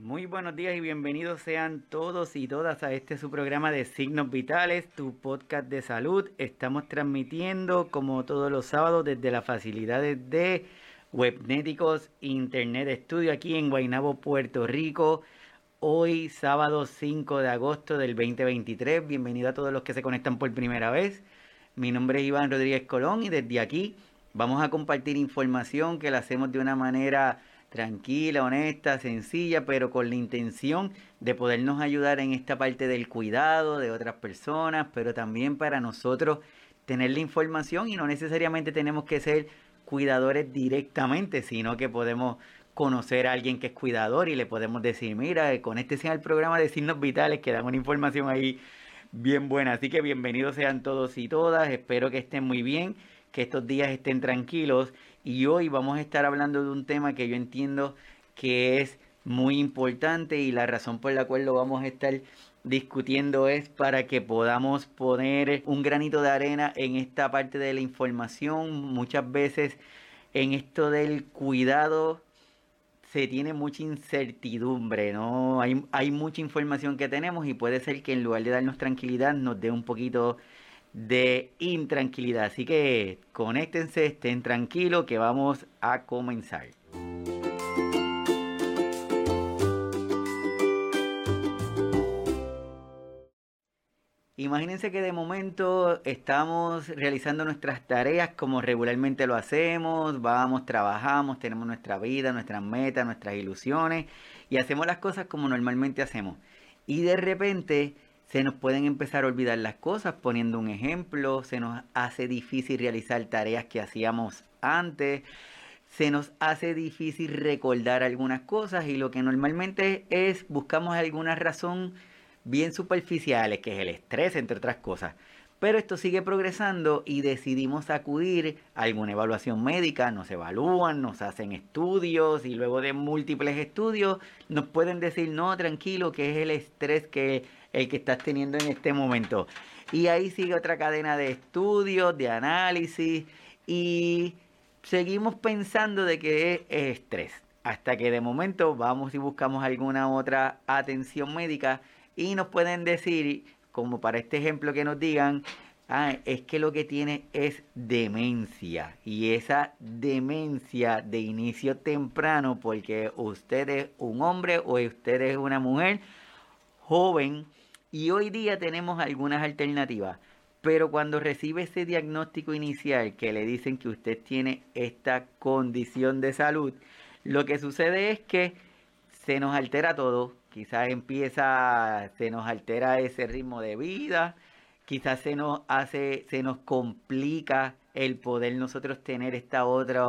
Muy buenos días y bienvenidos sean todos y todas a este su programa de Signos Vitales, tu podcast de salud. Estamos transmitiendo como todos los sábados desde las facilidades de Webnéticos Internet Studio aquí en Guaynabo, Puerto Rico. Hoy sábado 5 de agosto del 2023. Bienvenido a todos los que se conectan por primera vez. Mi nombre es Iván Rodríguez Colón y desde aquí vamos a compartir información que la hacemos de una manera tranquila, honesta, sencilla, pero con la intención de podernos ayudar en esta parte del cuidado de otras personas, pero también para nosotros tener la información y no necesariamente tenemos que ser cuidadores directamente, sino que podemos conocer a alguien que es cuidador y le podemos decir, mira, con este sea programa de signos vitales que dan una información ahí bien buena. Así que bienvenidos sean todos y todas, espero que estén muy bien, que estos días estén tranquilos y hoy vamos a estar hablando de un tema que yo entiendo que es muy importante y la razón por la cual lo vamos a estar discutiendo es para que podamos poner un granito de arena en esta parte de la información. Muchas veces en esto del cuidado se tiene mucha incertidumbre, ¿no? Hay, hay mucha información que tenemos y puede ser que en lugar de darnos tranquilidad nos dé un poquito de intranquilidad. Así que conéctense, estén tranquilos que vamos a comenzar. Imagínense que de momento estamos realizando nuestras tareas como regularmente lo hacemos, vamos, trabajamos, tenemos nuestra vida, nuestras metas, nuestras ilusiones y hacemos las cosas como normalmente hacemos. Y de repente se nos pueden empezar a olvidar las cosas, poniendo un ejemplo, se nos hace difícil realizar tareas que hacíamos antes, se nos hace difícil recordar algunas cosas y lo que normalmente es buscamos alguna razón bien superficiales, que es el estrés, entre otras cosas. Pero esto sigue progresando y decidimos acudir a alguna evaluación médica, nos evalúan, nos hacen estudios y luego de múltiples estudios nos pueden decir, no, tranquilo, que es el estrés que el que estás teniendo en este momento. Y ahí sigue otra cadena de estudios, de análisis y seguimos pensando de que es estrés. Hasta que de momento vamos y buscamos alguna otra atención médica y nos pueden decir, como para este ejemplo que nos digan, ah, es que lo que tiene es demencia. Y esa demencia de inicio temprano, porque usted es un hombre o usted es una mujer joven, y hoy día tenemos algunas alternativas. Pero cuando recibe ese diagnóstico inicial que le dicen que usted tiene esta condición de salud, lo que sucede es que se nos altera todo. Quizás empieza, se nos altera ese ritmo de vida, quizás se nos hace, se nos complica el poder nosotros tener esta otra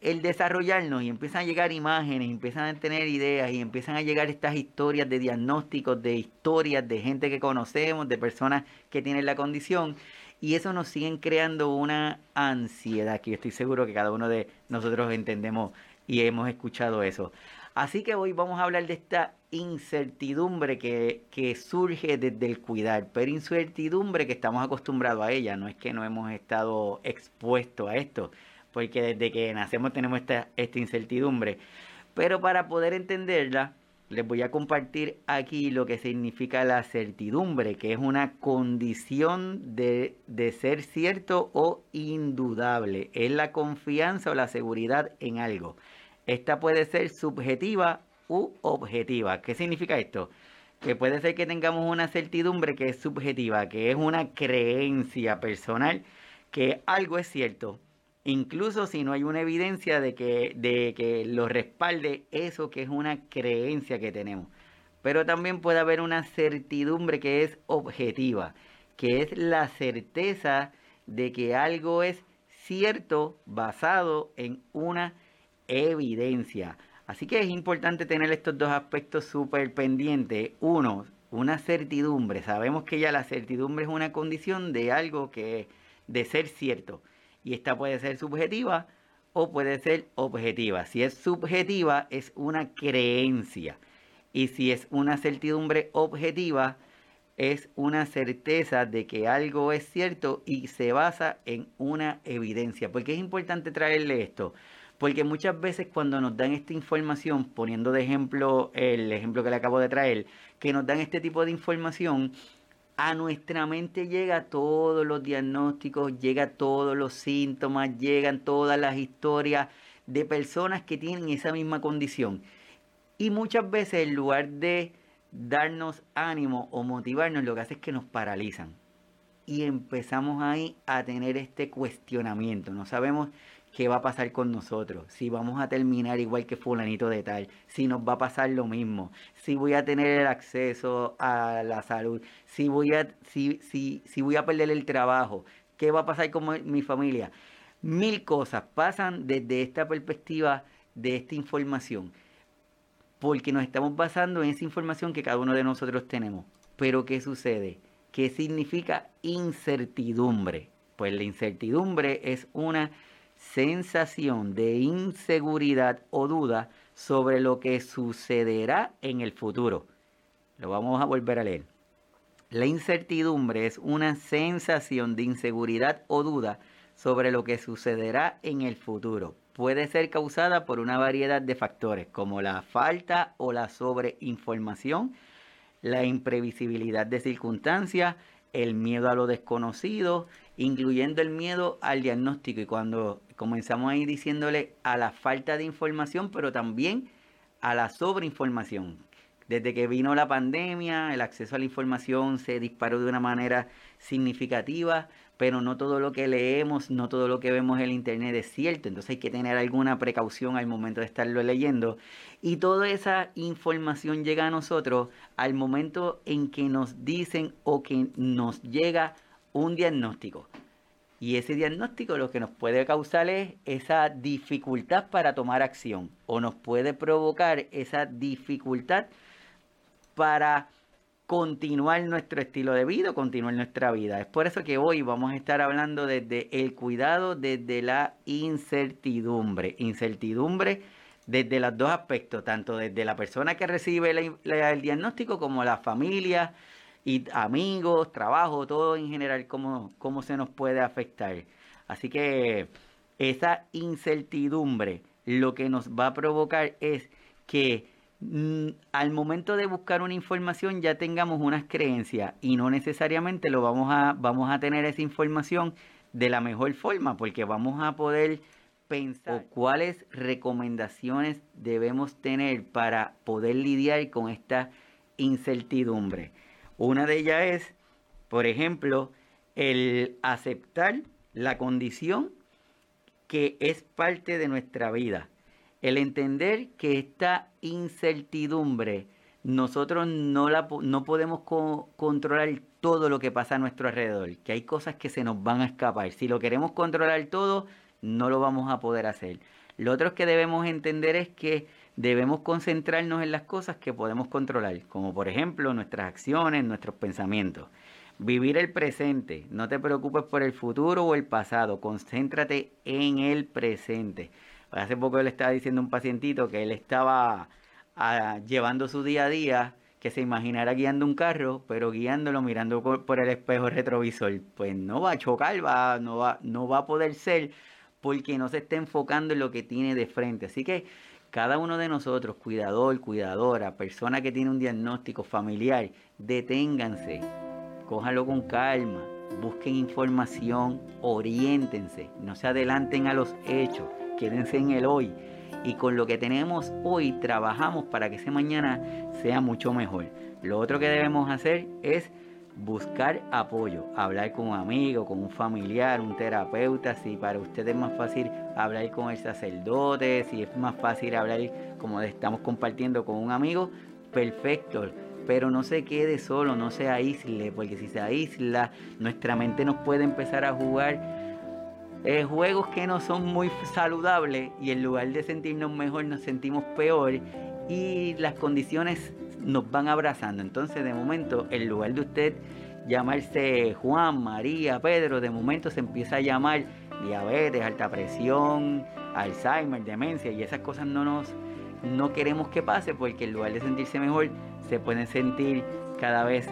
el desarrollarnos y empiezan a llegar imágenes, empiezan a tener ideas y empiezan a llegar estas historias de diagnósticos, de historias de gente que conocemos, de personas que tienen la condición. Y eso nos sigue creando una ansiedad que yo estoy seguro que cada uno de nosotros entendemos y hemos escuchado eso. Así que hoy vamos a hablar de esta incertidumbre que, que surge desde el cuidar, pero incertidumbre que estamos acostumbrados a ella, no es que no hemos estado expuestos a esto porque desde que nacemos tenemos esta, esta incertidumbre. Pero para poder entenderla, les voy a compartir aquí lo que significa la certidumbre, que es una condición de, de, ser cierto o indudable. Es la confianza o la seguridad en algo. Esta puede ser subjetiva u objetiva. ¿Qué significa esto? Que puede ser que tengamos una certidumbre que es subjetiva, que es una creencia personal que algo es cierto, incluso si no hay una evidencia de que, de que lo respalde eso que es una creencia que tenemos. Pero también puede haber una certidumbre que es objetiva, que es la certeza de que algo es cierto basado en una evidencia. Así que es importante tener estos dos aspectos súper pendientes. Uno, una certidumbre. Sabemos que ya la certidumbre es una condición de algo que de ser cierto y esta puede ser subjetiva o puede ser objetiva. Si es subjetiva es una creencia y si es una certidumbre objetiva es una certeza de que algo es cierto y se basa en una evidencia. Porque es importante traerle esto. Porque muchas veces cuando nos dan esta información, poniendo de ejemplo el ejemplo que le acabo de traer, que nos dan este tipo de información, a nuestra mente llega todos los diagnósticos, llega todos los síntomas, llegan todas las historias de personas que tienen esa misma condición. Y muchas veces en lugar de darnos ánimo o motivarnos, lo que hace es que nos paralizan. Y empezamos ahí a tener este cuestionamiento. No sabemos qué va a pasar con nosotros, si vamos a terminar igual que fulanito de tal, si nos va a pasar lo mismo, si voy a tener el acceso a la salud, si voy a, si, si, si voy a perder el trabajo, qué va a pasar con mi familia. Mil cosas pasan desde esta perspectiva de esta información, porque nos estamos basando en esa información que cada uno de nosotros tenemos. Pero ¿qué sucede? ¿Qué significa incertidumbre? Pues la incertidumbre es una sensación de inseguridad o duda sobre lo que sucederá en el futuro. Lo vamos a volver a leer. La incertidumbre es una sensación de inseguridad o duda sobre lo que sucederá en el futuro. Puede ser causada por una variedad de factores como la falta o la sobreinformación, la imprevisibilidad de circunstancias, el miedo a lo desconocido, incluyendo el miedo al diagnóstico. Y cuando comenzamos ahí diciéndole a la falta de información, pero también a la sobreinformación. Desde que vino la pandemia, el acceso a la información se disparó de una manera significativa, pero no todo lo que leemos, no todo lo que vemos en el Internet es cierto. Entonces hay que tener alguna precaución al momento de estarlo leyendo. Y toda esa información llega a nosotros al momento en que nos dicen o que nos llega un diagnóstico. Y ese diagnóstico lo que nos puede causar es esa dificultad para tomar acción o nos puede provocar esa dificultad para continuar nuestro estilo de vida, continuar nuestra vida. Es por eso que hoy vamos a estar hablando desde el cuidado, desde la incertidumbre. Incertidumbre desde los dos aspectos, tanto desde la persona que recibe el diagnóstico como la familia, y amigos, trabajo, todo en general, cómo, cómo se nos puede afectar. Así que esa incertidumbre lo que nos va a provocar es que mm, al momento de buscar una información ya tengamos unas creencias y no necesariamente lo vamos a, vamos a tener esa información de la mejor forma porque vamos a poder pensar cuáles recomendaciones debemos tener para poder lidiar con esta incertidumbre. Una de ellas es, por ejemplo, el aceptar la condición que es parte de nuestra vida. El entender que esta incertidumbre nosotros no, la, no podemos controlar todo lo que pasa a nuestro alrededor, que hay cosas que se nos van a escapar. Si lo queremos controlar todo, no lo vamos a poder hacer. Lo otro que debemos entender es que debemos concentrarnos en las cosas que podemos controlar, como por ejemplo nuestras acciones, nuestros pensamientos. Vivir el presente, no te preocupes por el futuro o el pasado, concéntrate en el presente. Hace poco le estaba diciendo a un pacientito que él estaba ah, llevando su día a día, que se imaginara guiando un carro, pero guiándolo mirando por, el espejo retrovisor. Pues no va a chocar, va, no, va, no va a poder ser porque no se está enfocando en lo que tiene de frente. Así que cada uno de nosotros, cuidador, cuidadora, persona que tiene un diagnóstico familiar, deténganse, cójanlo con calma, busquen información, oriéntense, no se adelanten a los hechos, quédense en el hoy. Y con lo que tenemos hoy trabajamos para que ese mañana sea mucho mejor. Lo otro que debemos hacer es buscar apoyo, hablar con un amigo, con un familiar, un terapeuta, si para usted es más fácil hablar con el sacerdote, si es más fácil hablar como estamos compartiendo con un amigo, perfecto. Pero no se quede solo, no se aísle, porque si se aísla, nuestra mente nos puede empezar a jugar juegos que no son muy saludables y en lugar de sentirnos mejor nos sentimos peor y las condiciones nos van abrazando. Entonces, de momento, en lugar de usted llamarse Juan, María, Pedro, de momento se empieza a llamar diabetes, alta presión, Alzheimer, demencia y esas cosas no nos no queremos que pase porque en lugar de sentirse mejor se pueden sentir cada vez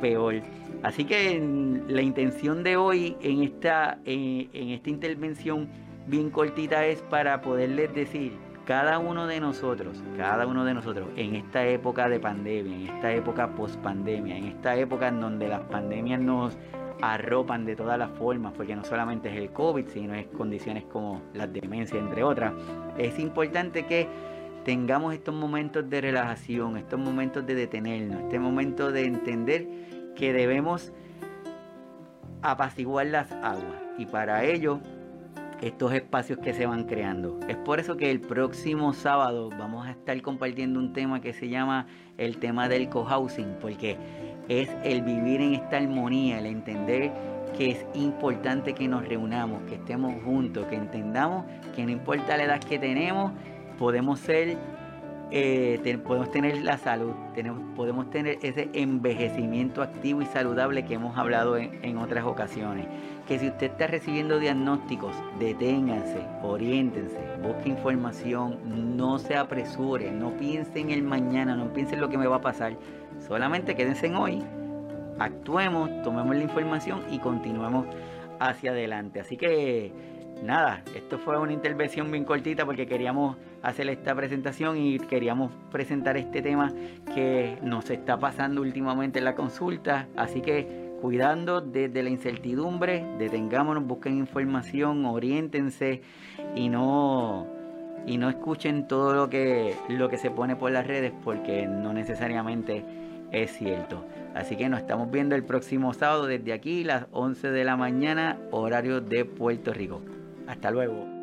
peor. Así que la intención de hoy en esta, en esta intervención bien cortita es para poderles decir, cada uno de nosotros, cada uno de nosotros, en esta época de pandemia, en esta época post pandemia, en esta época en donde las pandemias nos arropan de todas las formas, porque no solamente es el COVID, sino es condiciones como la demencia, entre otras, es importante que tengamos estos momentos de relajación, estos momentos de detenernos, este momento de entender que debemos apaciguar las aguas. Y para ello, estos espacios que se van creando. Es por eso que el próximo sábado vamos a estar compartiendo un tema que se llama el tema del cohousing, porque es el vivir en esta armonía, el entender que es importante que nos reunamos, que estemos juntos, que entendamos que no importa la edad que tenemos, podemos ser eh, podemos tener la salud, tenemos, podemos tener ese envejecimiento activo y saludable que hemos hablado en, otras ocasiones. Que si usted está recibiendo diagnósticos, deténganse, oriéntense, busque información, no se apresure, no piense en el mañana, no piense en lo que me va a pasar, solamente quédense en hoy, actuemos, tomemos la información y continuemos hacia adelante. Así que nada, esto fue una intervención bien cortita porque queríamos hacer esta presentación y queríamos presentar este tema que nos está pasando últimamente en la consulta. Así que cuidando desde la incertidumbre, detengámonos, busquen información, oriéntense y no y no escuchen todo lo que lo que se pone por las redes porque no necesariamente es cierto. Así que nos estamos viendo el próximo sábado desde aquí, las 11 de la mañana, horario de Puerto Rico. Hasta luego.